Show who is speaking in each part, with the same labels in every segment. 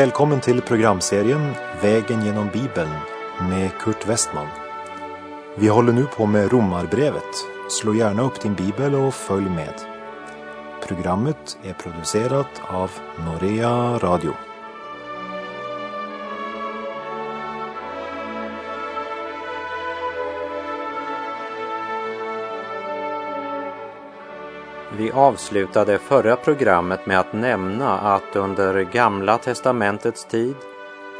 Speaker 1: Välkommen till programserien Vägen genom Bibeln med Kurt Westman. Vi håller nu på med Romarbrevet. Slå gärna upp din bibel och följ med. Programmet är producerat av Norea Radio.
Speaker 2: Vi avslutade förra programmet med att nämna att under Gamla testamentets tid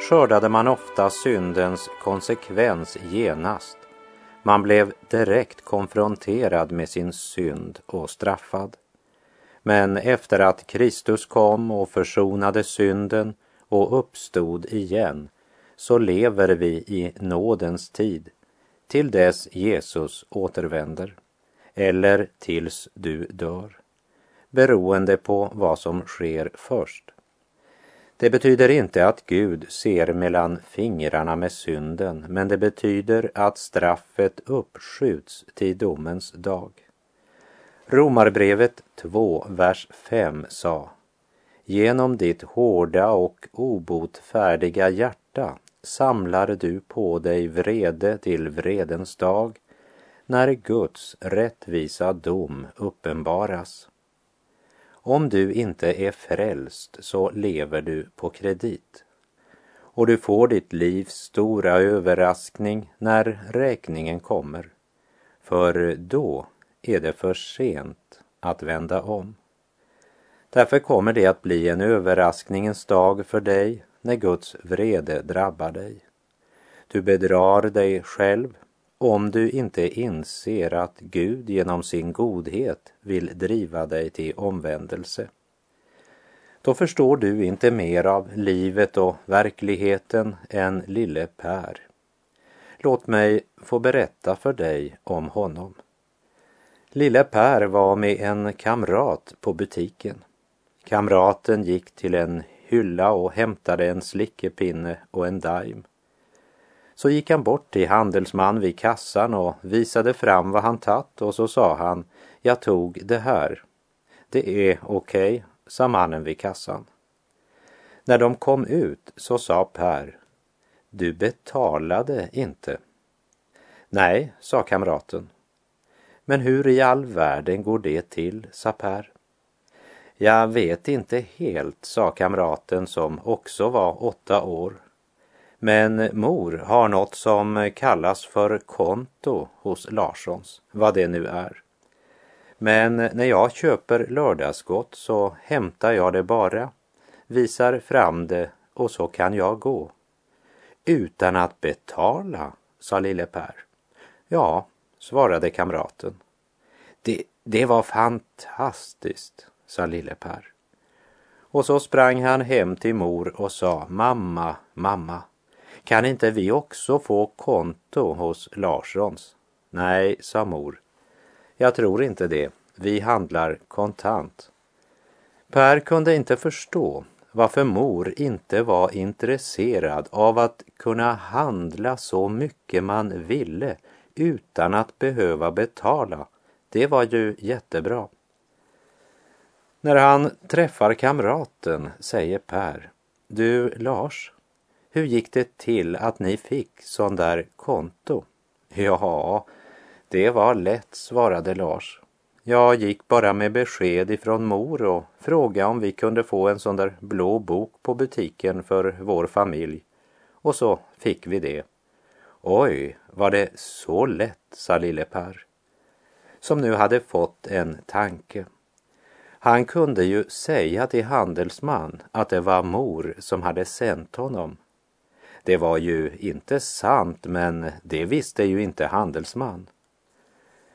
Speaker 2: skördade man ofta syndens konsekvens genast. Man blev direkt konfronterad med sin synd och straffad. Men efter att Kristus kom och försonade synden och uppstod igen så lever vi i nådens tid till dess Jesus återvänder eller tills du dör, beroende på vad som sker först. Det betyder inte att Gud ser mellan fingrarna med synden, men det betyder att straffet uppskjuts till domens dag. Romarbrevet 2, vers 5 sa Genom ditt hårda och obotfärdiga hjärta samlar du på dig vrede till vredens dag när Guds rättvisa dom uppenbaras. Om du inte är frälst så lever du på kredit och du får ditt livs stora överraskning när räkningen kommer. För då är det för sent att vända om. Därför kommer det att bli en överraskningens dag för dig när Guds vrede drabbar dig. Du bedrar dig själv om du inte inser att Gud genom sin godhet vill driva dig till omvändelse. Då förstår du inte mer av livet och verkligheten än lille Per. Låt mig få berätta för dig om honom. Lille Per var med en kamrat på butiken. Kamraten gick till en hylla och hämtade en slickepinne och en daim. Så gick han bort till handelsman vid kassan och visade fram vad han tagit och så sa han, jag tog det här. Det är okej, okay, sa mannen vid kassan. När de kom ut så sa Per, du betalade inte. Nej, sa kamraten. Men hur i all världen går det till, sa Per. Jag vet inte helt, sa kamraten som också var åtta år men mor har något som kallas för konto hos Larssons, vad det nu är. Men när jag köper lördagsgott så hämtar jag det bara, visar fram det och så kan jag gå. Utan att betala, sa lille Per. Ja, svarade kamraten. Det, det var fantastiskt, sa lille Per. Och så sprang han hem till mor och sa mamma, mamma, kan inte vi också få konto hos Larssons? Nej, sa mor. Jag tror inte det. Vi handlar kontant. Per kunde inte förstå varför mor inte var intresserad av att kunna handla så mycket man ville utan att behöva betala. Det var ju jättebra. När han träffar kamraten säger Per, du Lars, hur gick det till att ni fick sån där konto? Ja, det var lätt, svarade Lars. Jag gick bara med besked ifrån mor och frågade om vi kunde få en sån där blå bok på butiken för vår familj. Och så fick vi det. Oj, var det så lätt, sa lille Per. Som nu hade fått en tanke. Han kunde ju säga till handelsman att det var mor som hade sänt honom det var ju inte sant, men det visste ju inte handelsman.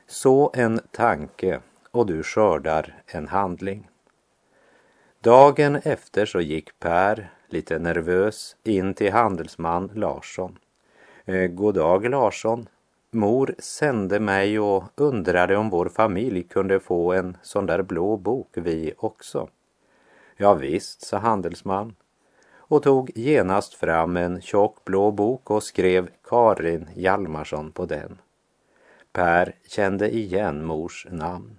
Speaker 2: Så en tanke och du skördar en handling. Dagen efter så gick Per, lite nervös, in till handelsman Larsson. Eh, God dag Larsson. Mor sände mig och undrade om vår familj kunde få en sån där blå bok vi också. Ja, visst, sa handelsman och tog genast fram en tjock blå bok och skrev Karin Hjalmarsson på den. Per kände igen mors namn.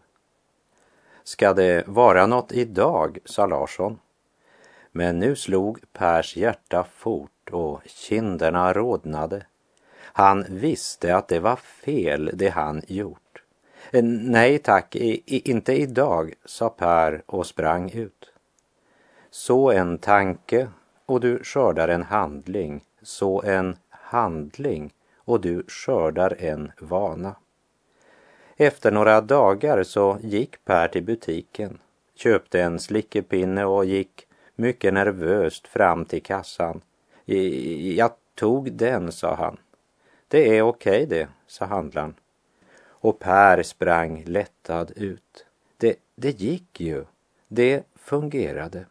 Speaker 2: Ska det vara något idag, sa Larsson. Men nu slog Pers hjärta fort och kinderna rodnade. Han visste att det var fel det han gjort. Eh, nej tack, i, inte idag, sa Per och sprang ut. Så en tanke och du skördar en handling, så en handling och du skördar en vana. Efter några dagar så gick Per till butiken, köpte en slickepinne och gick mycket nervöst fram till kassan. Jag tog den, sa han. Det är okej det, sa handlaren. Och Per sprang lättad ut. Det, det gick ju. Det fungerade.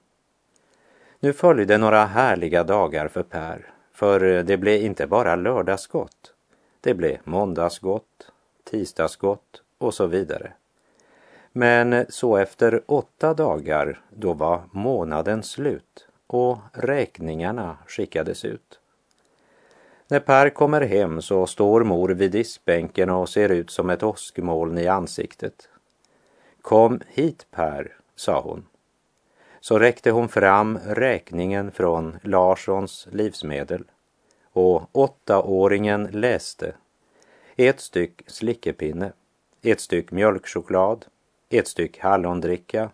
Speaker 2: Nu följde några härliga dagar för Per, för det blev inte bara lördagsgott. Det blev måndagsgott, tisdagsgott och så vidare. Men så efter åtta dagar, då var månaden slut och räkningarna skickades ut. När Per kommer hem så står mor vid diskbänken och ser ut som ett åskmoln i ansiktet. Kom hit Per, sa hon. Så räckte hon fram räkningen från Larssons livsmedel och åttaåringen läste ett styck slickepinne, ett styck mjölkchoklad, ett styck hallondricka,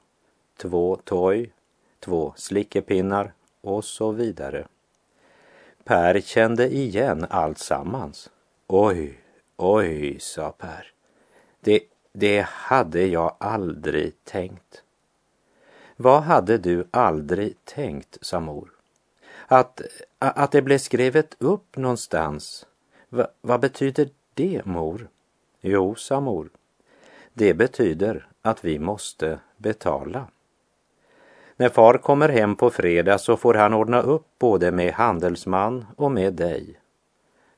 Speaker 2: två toj, två slickepinnar och så vidare. Per kände igen allt sammans. Oj, oj, sa Per. Det, det hade jag aldrig tänkt. Vad hade du aldrig tänkt, sa mor? Att, att det blev skrivet upp någonstans. Va, vad betyder det, mor? Jo, sa mor. Det betyder att vi måste betala. När far kommer hem på fredag så får han ordna upp både med handelsman och med dig.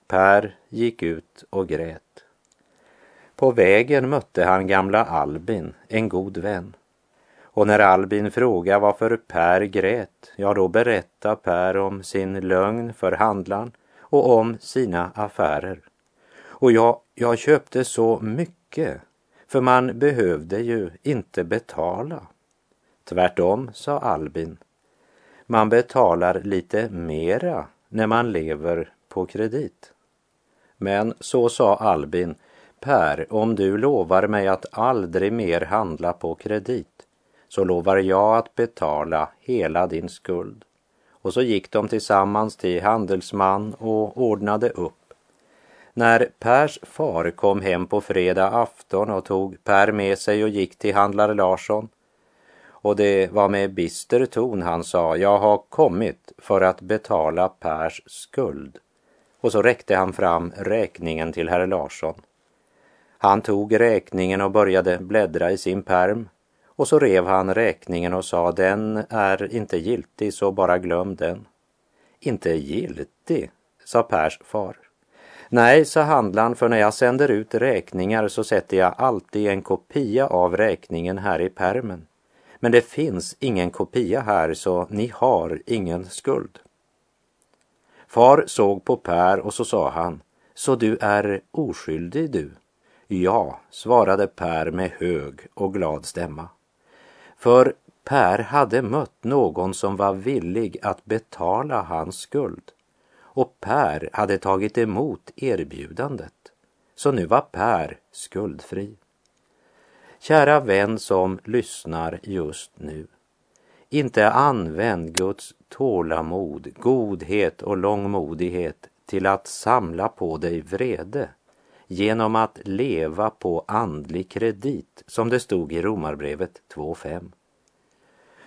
Speaker 2: Per gick ut och grät. På vägen mötte han gamla Albin, en god vän. Och när Albin frågade varför Per grät, ja då berättade Per om sin lögn för handlaren och om sina affärer. Och jag, jag köpte så mycket, för man behövde ju inte betala. Tvärtom, sa Albin. Man betalar lite mera när man lever på kredit. Men så sa Albin, Per, om du lovar mig att aldrig mer handla på kredit så lovar jag att betala hela din skuld. Och så gick de tillsammans till handelsman och ordnade upp. När Pers far kom hem på fredag afton och tog Per med sig och gick till handlare Larsson och det var med bister ton han sa, jag har kommit för att betala Pers skuld. Och så räckte han fram räkningen till herr Larsson. Han tog räkningen och började bläddra i sin perm och så rev han räkningen och sa, den är inte giltig så bara glöm den. Inte giltig, sa Pers far. Nej, sa handlaren, för när jag sänder ut räkningar så sätter jag alltid en kopia av räkningen här i permen. Men det finns ingen kopia här så ni har ingen skuld. Far såg på Per och så sa han, så du är oskyldig du? Ja, svarade Per med hög och glad stämma. För Per hade mött någon som var villig att betala hans skuld. Och Per hade tagit emot erbjudandet. Så nu var Per skuldfri. Kära vän som lyssnar just nu. Inte använd Guds tålamod, godhet och långmodighet till att samla på dig vrede genom att leva på andlig kredit, som det stod i Romarbrevet 2.5.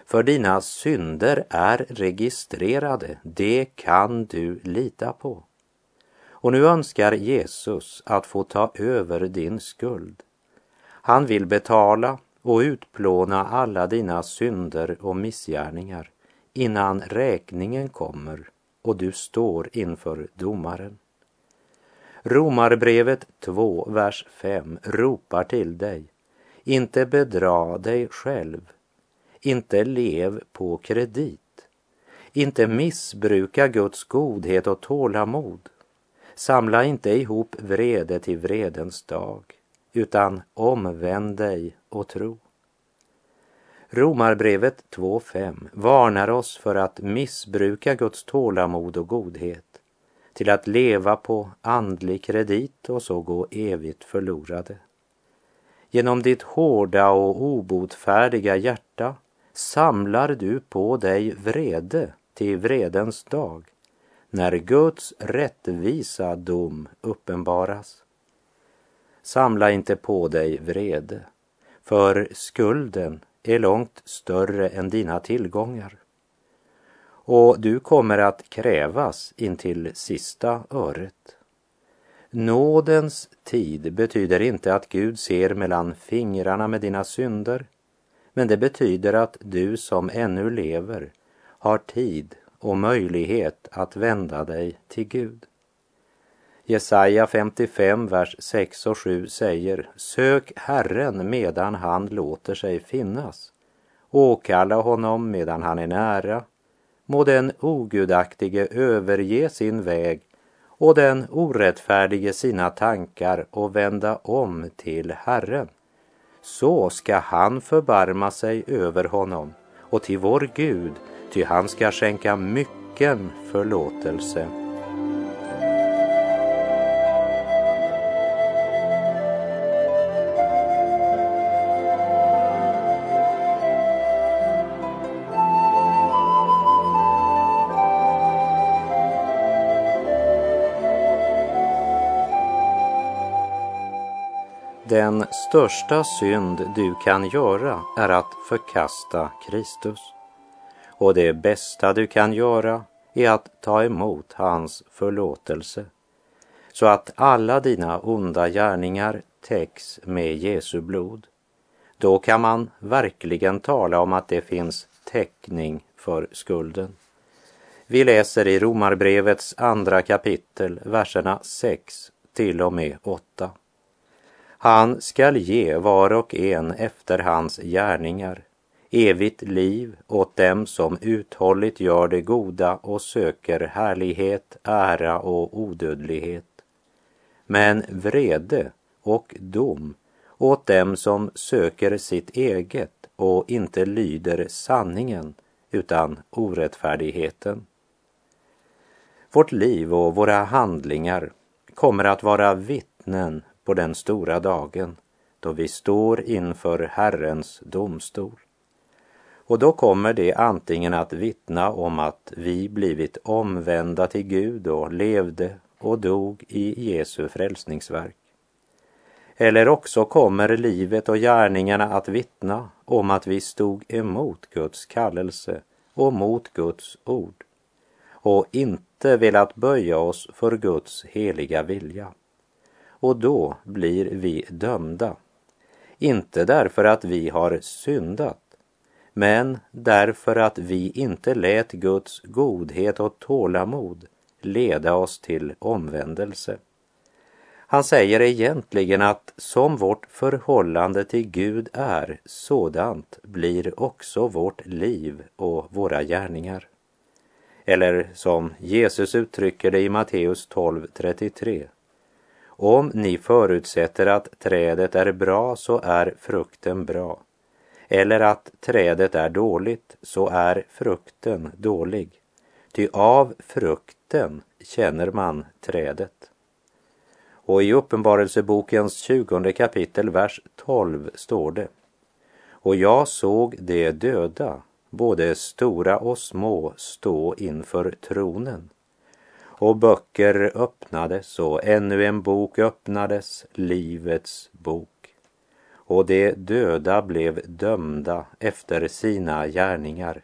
Speaker 2: För dina synder är registrerade, det kan du lita på. Och nu önskar Jesus att få ta över din skuld han vill betala och utplåna alla dina synder och missgärningar innan räkningen kommer och du står inför domaren. Romarbrevet 2, vers 5 ropar till dig. Inte bedra dig själv. Inte lev på kredit. Inte missbruka Guds godhet och tålamod. Samla inte ihop vrede till vredens dag utan omvänd dig och tro. Romarbrevet 2.5 varnar oss för att missbruka Guds tålamod och godhet till att leva på andlig kredit och så gå evigt förlorade. Genom ditt hårda och obotfärdiga hjärta samlar du på dig vrede till vredens dag, när Guds rättvisa dom uppenbaras. Samla inte på dig vrede, för skulden är långt större än dina tillgångar. Och du kommer att krävas intill sista öret. Nådens tid betyder inte att Gud ser mellan fingrarna med dina synder, men det betyder att du som ännu lever har tid och möjlighet att vända dig till Gud. Jesaja 55, vers 6 och 7 säger Sök Herren medan han låter sig finnas. Åkalla honom medan han är nära. Må den ogudaktige överge sin väg och den orättfärdige sina tankar och vända om till Herren. Så ska han förbarma sig över honom och till vår Gud, ty han ska skänka mycken förlåtelse. Den största synd du kan göra är att förkasta Kristus. Och det bästa du kan göra är att ta emot hans förlåtelse så att alla dina onda gärningar täcks med Jesu blod. Då kan man verkligen tala om att det finns täckning för skulden. Vi läser i Romarbrevets andra kapitel, verserna 6 till och med 8. Han skall ge var och en efter hans gärningar, evigt liv åt dem som uthålligt gör det goda och söker härlighet, ära och odödlighet. Men vrede och dom åt dem som söker sitt eget och inte lyder sanningen utan orättfärdigheten. Vårt liv och våra handlingar kommer att vara vittnen på den stora dagen då vi står inför Herrens domstol. Och då kommer det antingen att vittna om att vi blivit omvända till Gud och levde och dog i Jesu frälsningsverk. Eller också kommer livet och gärningarna att vittna om att vi stod emot Guds kallelse och mot Guds ord och inte velat böja oss för Guds heliga vilja och då blir vi dömda. Inte därför att vi har syndat, men därför att vi inte lät Guds godhet och tålamod leda oss till omvändelse. Han säger egentligen att som vårt förhållande till Gud är, sådant blir också vårt liv och våra gärningar. Eller som Jesus uttrycker det i Matteus 12.33. Om ni förutsätter att trädet är bra så är frukten bra. Eller att trädet är dåligt så är frukten dålig. Ty av frukten känner man trädet. Och i Uppenbarelsebokens tjugonde kapitel, vers 12 står det. Och jag såg de döda, både stora och små, stå inför tronen och böcker öppnades och ännu en bok öppnades, Livets bok. Och de döda blev dömda efter sina gärningar,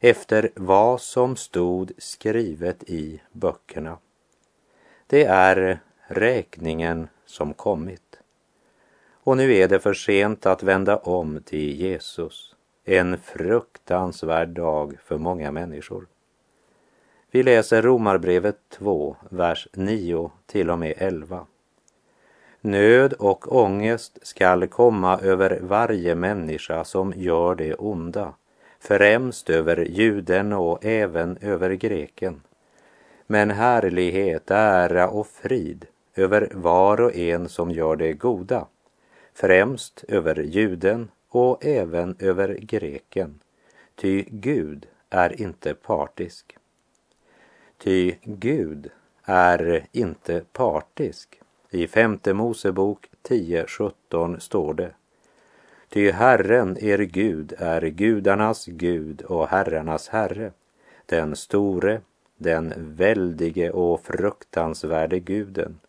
Speaker 2: efter vad som stod skrivet i böckerna. Det är räkningen som kommit. Och nu är det för sent att vända om till Jesus. En fruktansvärd dag för många människor. Vi läser Romarbrevet 2, vers 9 till och med 11. Nöd och ångest skall komma över varje människa som gör det onda, främst över juden och även över greken. Men härlighet, ära och frid över var och en som gör det goda, främst över juden och även över greken, ty Gud är inte partisk. Ty Gud är inte partisk. I femte Mosebok 10.17 står det Ty Herren, er Gud, är gudarnas Gud och herrarnas Herre, den store, den väldige och fruktansvärde guden,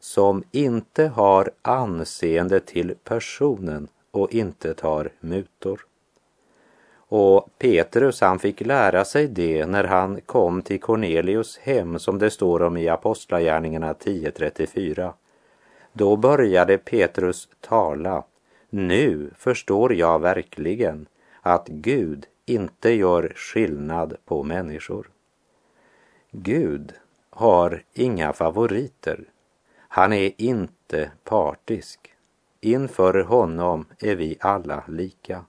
Speaker 2: som inte har anseende till personen och inte tar mutor. Och Petrus han fick lära sig det när han kom till Cornelius hem som det står om i Apostlagärningarna 10.34. Då började Petrus tala. Nu förstår jag verkligen att Gud inte gör skillnad på människor. Gud har inga favoriter. Han är inte partisk. Inför honom är vi alla lika.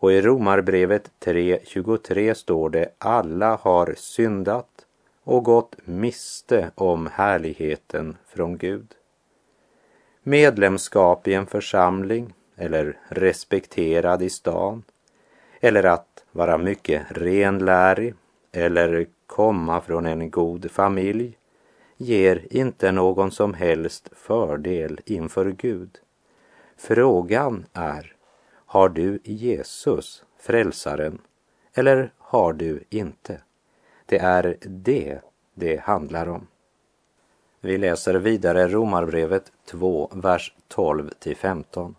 Speaker 2: Och i Romarbrevet 3.23 står det alla har syndat och gått miste om härligheten från Gud. Medlemskap i en församling eller respekterad i stan eller att vara mycket renlärig eller komma från en god familj ger inte någon som helst fördel inför Gud. Frågan är, har du Jesus, frälsaren, eller har du inte? Det är det det handlar om. Vi läser vidare Romarbrevet 2, vers 12 till 15.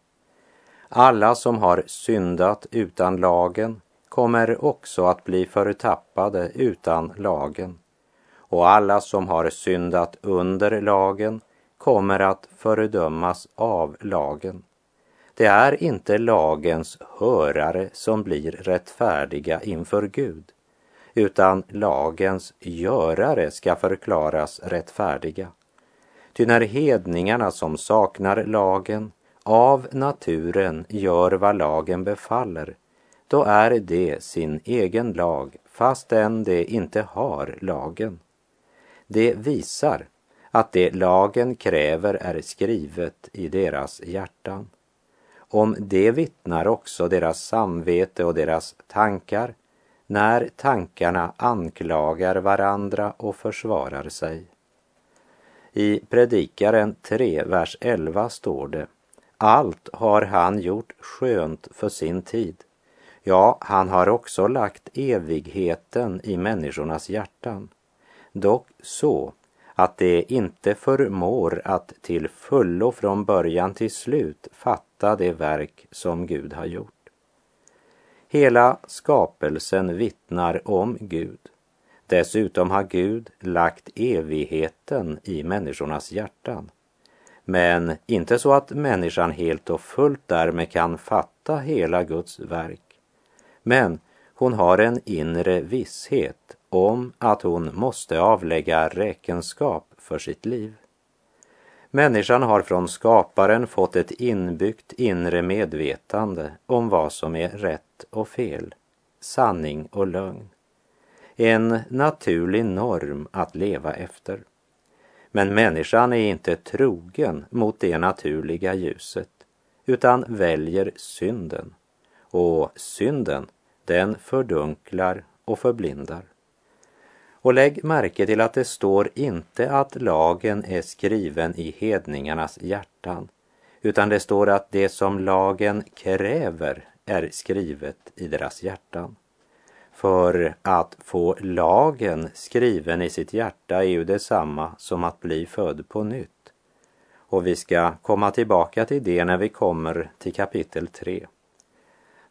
Speaker 2: Alla som har syndat utan lagen kommer också att bli förtappade utan lagen. Och alla som har syndat under lagen kommer att fördömas av lagen. Det är inte lagens hörare som blir rättfärdiga inför Gud, utan lagens görare ska förklaras rättfärdiga. Ty när hedningarna som saknar lagen av naturen gör vad lagen befaller, då är det sin egen lag, fastän de inte har lagen. Det visar att det lagen kräver är skrivet i deras hjärtan. Om det vittnar också deras samvete och deras tankar när tankarna anklagar varandra och försvarar sig. I Predikaren 3, vers 11 står det Allt har han gjort skönt för sin tid. Ja, han har också lagt evigheten i människornas hjärtan. Dock så att de inte förmår att till fullo från början till slut fatta det verk som Gud har gjort. Hela skapelsen vittnar om Gud. Dessutom har Gud lagt evigheten i människornas hjärtan. Men inte så att människan helt och fullt därmed kan fatta hela Guds verk. Men hon har en inre visshet om att hon måste avlägga räkenskap för sitt liv. Människan har från skaparen fått ett inbyggt inre medvetande om vad som är rätt och fel, sanning och lögn. En naturlig norm att leva efter. Men människan är inte trogen mot det naturliga ljuset utan väljer synden. Och synden, den fördunklar och förblindar. Och lägg märke till att det står inte att lagen är skriven i hedningarnas hjärtan, utan det står att det som lagen kräver är skrivet i deras hjärtan. För att få lagen skriven i sitt hjärta är ju detsamma som att bli född på nytt. Och vi ska komma tillbaka till det när vi kommer till kapitel 3.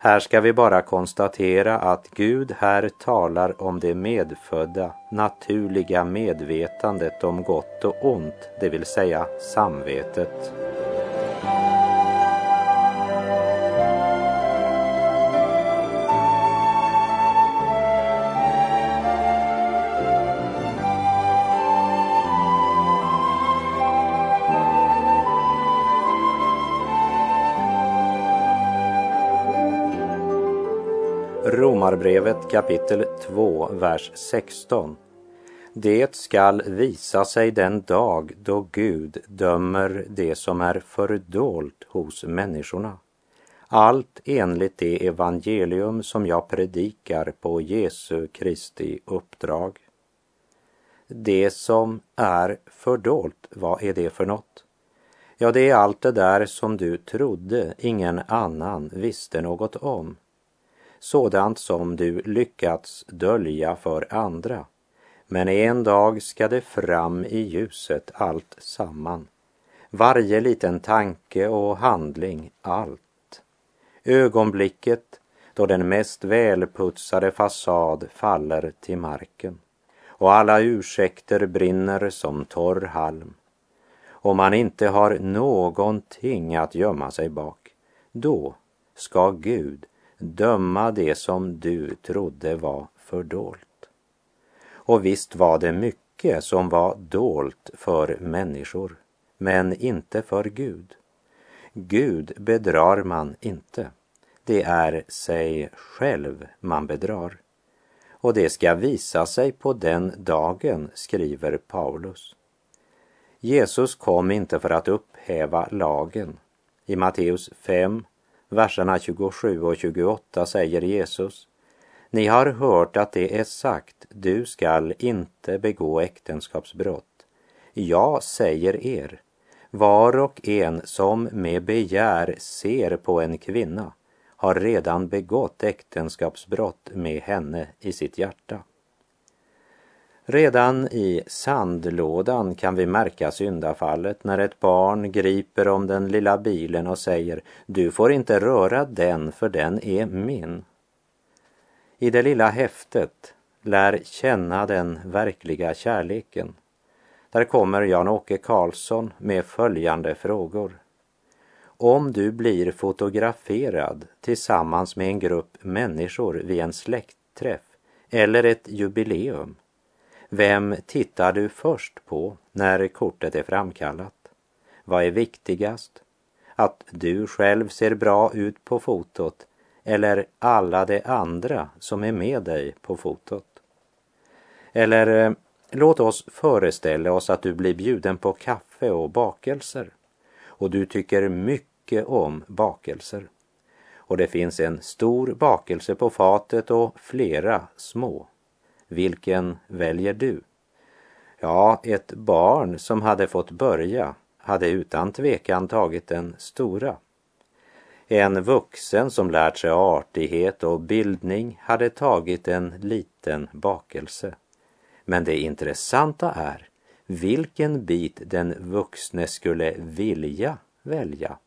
Speaker 2: Här ska vi bara konstatera att Gud här talar om det medfödda, naturliga medvetandet om gott och ont, det vill säga samvetet. Romarbrevet kapitel 2, vers 16. Det skall visa sig den dag då Gud dömer det som är fördolt hos människorna, Allt enligt det evangelium som jag predikar på Jesu Kristi uppdrag. Det som är fördolt, vad är det för något? Ja, det är allt det där som du trodde ingen annan visste något om. Sådant som du lyckats dölja för andra. Men en dag ska det fram i ljuset allt samman. Varje liten tanke och handling, allt. Ögonblicket då den mest välputsade fasad faller till marken och alla ursäkter brinner som torr halm om man inte har någonting att gömma sig bak, då ska Gud döma det som du trodde var fördolt. Och visst var det mycket som var dolt för människor, men inte för Gud. Gud bedrar man inte. Det är sig själv man bedrar. Och det ska visa sig på den dagen, skriver Paulus. Jesus kom inte för att upphäva lagen. I Matteus 5, verserna 27 och 28 säger Jesus Ni har hört att det är sagt, du skall inte begå äktenskapsbrott. Jag säger er, var och en som med begär ser på en kvinna har redan begått äktenskapsbrott med henne i sitt hjärta. Redan i sandlådan kan vi märka syndafallet när ett barn griper om den lilla bilen och säger du får inte röra den för den är min. I det lilla häftet Lär känna den verkliga kärleken. Där kommer Jan-Åke Karlsson med följande frågor. Om du blir fotograferad tillsammans med en grupp människor vid en släktträff eller ett jubileum vem tittar du först på när kortet är framkallat? Vad är viktigast? Att du själv ser bra ut på fotot eller alla de andra som är med dig på fotot? Eller eh, låt oss föreställa oss att du blir bjuden på kaffe och bakelser och du tycker mycket om bakelser. Och det finns en stor bakelse på fatet och flera små. Vilken väljer du? Ja, ett barn som hade fått börja hade utan tvekan tagit den stora. En vuxen som lärt sig artighet och bildning hade tagit en liten bakelse. Men det intressanta är vilken bit den vuxne skulle vilja välja.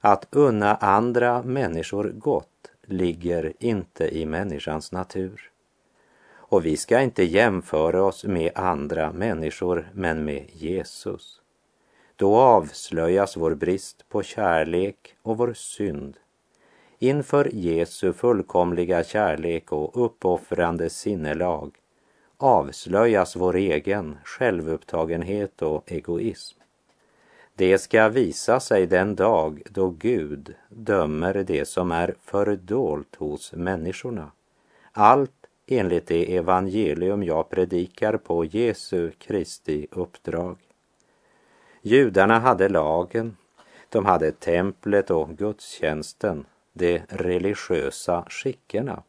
Speaker 2: Att unna andra människor gott ligger inte i människans natur. Och vi ska inte jämföra oss med andra människor, men med Jesus. Då avslöjas vår brist på kärlek och vår synd. Inför Jesu fullkomliga kärlek och uppoffrande sinnelag avslöjas vår egen självupptagenhet och egoism. Det ska visa sig den dag då Gud dömer det som är fördolt hos människorna. Allt enligt det evangelium jag predikar på Jesu Kristi uppdrag. Judarna hade lagen, de hade templet och gudstjänsten, de religiösa skickerna.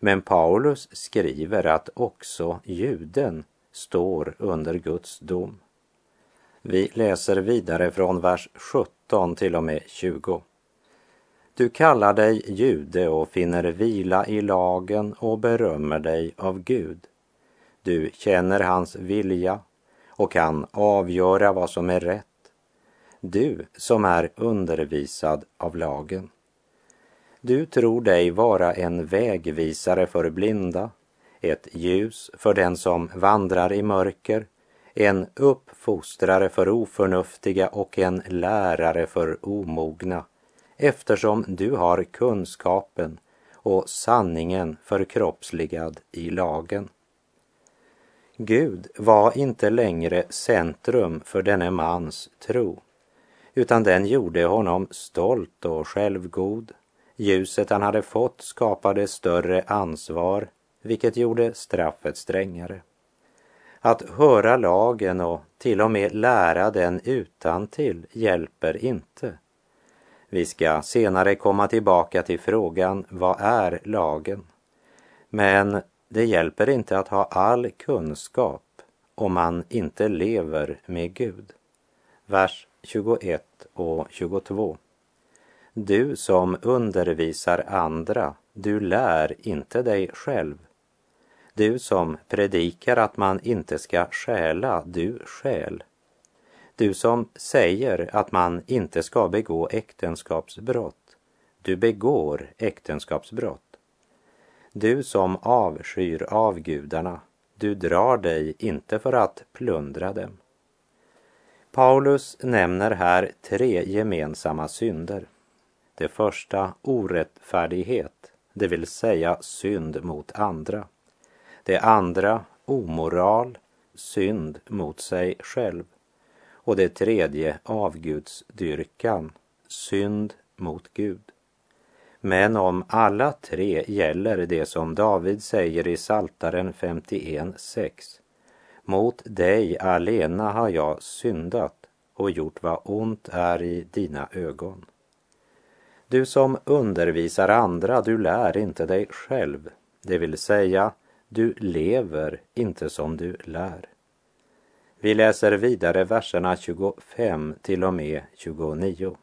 Speaker 2: Men Paulus skriver att också juden står under Guds dom. Vi läser vidare från vers 17 till och med 20. Du kallar dig jude och finner vila i lagen och berömmer dig av Gud. Du känner hans vilja och kan avgöra vad som är rätt. Du som är undervisad av lagen. Du tror dig vara en vägvisare för blinda, ett ljus för den som vandrar i mörker, en uppfostrare för oförnuftiga och en lärare för omogna eftersom du har kunskapen och sanningen förkroppsligad i lagen. Gud var inte längre centrum för denne mans tro, utan den gjorde honom stolt och självgod. Ljuset han hade fått skapade större ansvar, vilket gjorde straffet strängare. Att höra lagen och till och med lära den utan till hjälper inte vi ska senare komma tillbaka till frågan vad är lagen? Men det hjälper inte att ha all kunskap om man inte lever med Gud. Vers 21 och 22. Du som undervisar andra, du lär inte dig själv. Du som predikar att man inte ska stjäla, du stjäl. Du som säger att man inte ska begå äktenskapsbrott, du begår äktenskapsbrott. Du som avskyr avgudarna, du drar dig inte för att plundra dem. Paulus nämner här tre gemensamma synder. Det första orättfärdighet, det vill säga synd mot andra. Det andra omoral, synd mot sig själv. Och det tredje avgudsdyrkan, synd mot Gud. Men om alla tre gäller det som David säger i Saltaren 51.6. Mot dig alena har jag syndat och gjort vad ont är i dina ögon. Du som undervisar andra, du lär inte dig själv, det vill säga, du lever inte som du lär. Vi läser vidare verserna 25 till och med 29.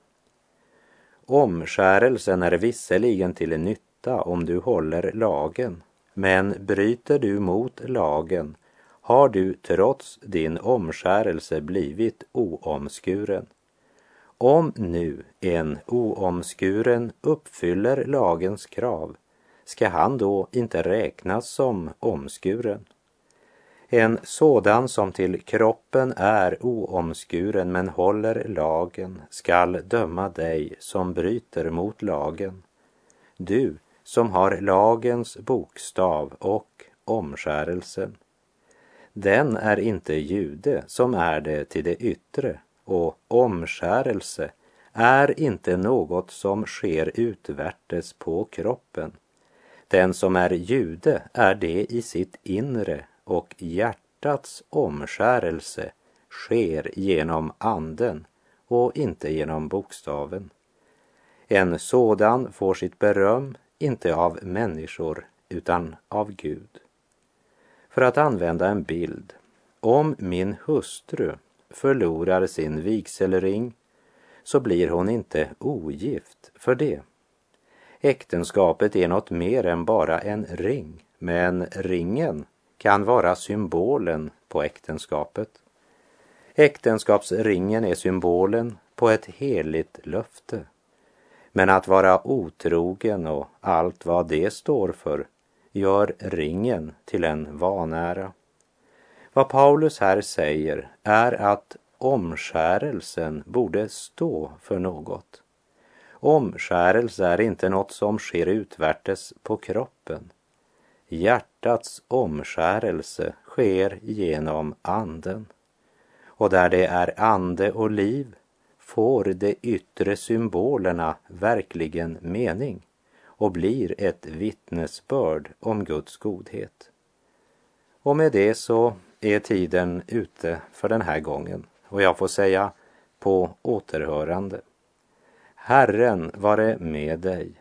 Speaker 2: Omskärelsen är visserligen till nytta om du håller lagen, men bryter du mot lagen har du trots din omskärelse blivit oomskuren. Om nu en oomskuren uppfyller lagens krav, ska han då inte räknas som omskuren? En sådan som till kroppen är oomskuren men håller lagen skall döma dig som bryter mot lagen. Du som har lagens bokstav och omskärelsen. Den är inte jude som är det till det yttre och omskärelse är inte något som sker utvärtes på kroppen. Den som är jude är det i sitt inre och hjärtats omskärelse sker genom anden och inte genom bokstaven. En sådan får sitt beröm inte av människor utan av Gud. För att använda en bild, om min hustru förlorar sin vigselring så blir hon inte ogift för det. Äktenskapet är något mer än bara en ring, men ringen kan vara symbolen på äktenskapet. Äktenskapsringen är symbolen på ett heligt löfte. Men att vara otrogen och allt vad det står för gör ringen till en vanära. Vad Paulus här säger är att omskärelsen borde stå för något. Omskärelse är inte något som sker utvärtes på kroppen. Hjärtats omskärelse sker genom anden. Och där det är ande och liv får de yttre symbolerna verkligen mening och blir ett vittnesbörd om Guds godhet. Och med det så är tiden ute för den här gången och jag får säga på återhörande. Herren vare med dig,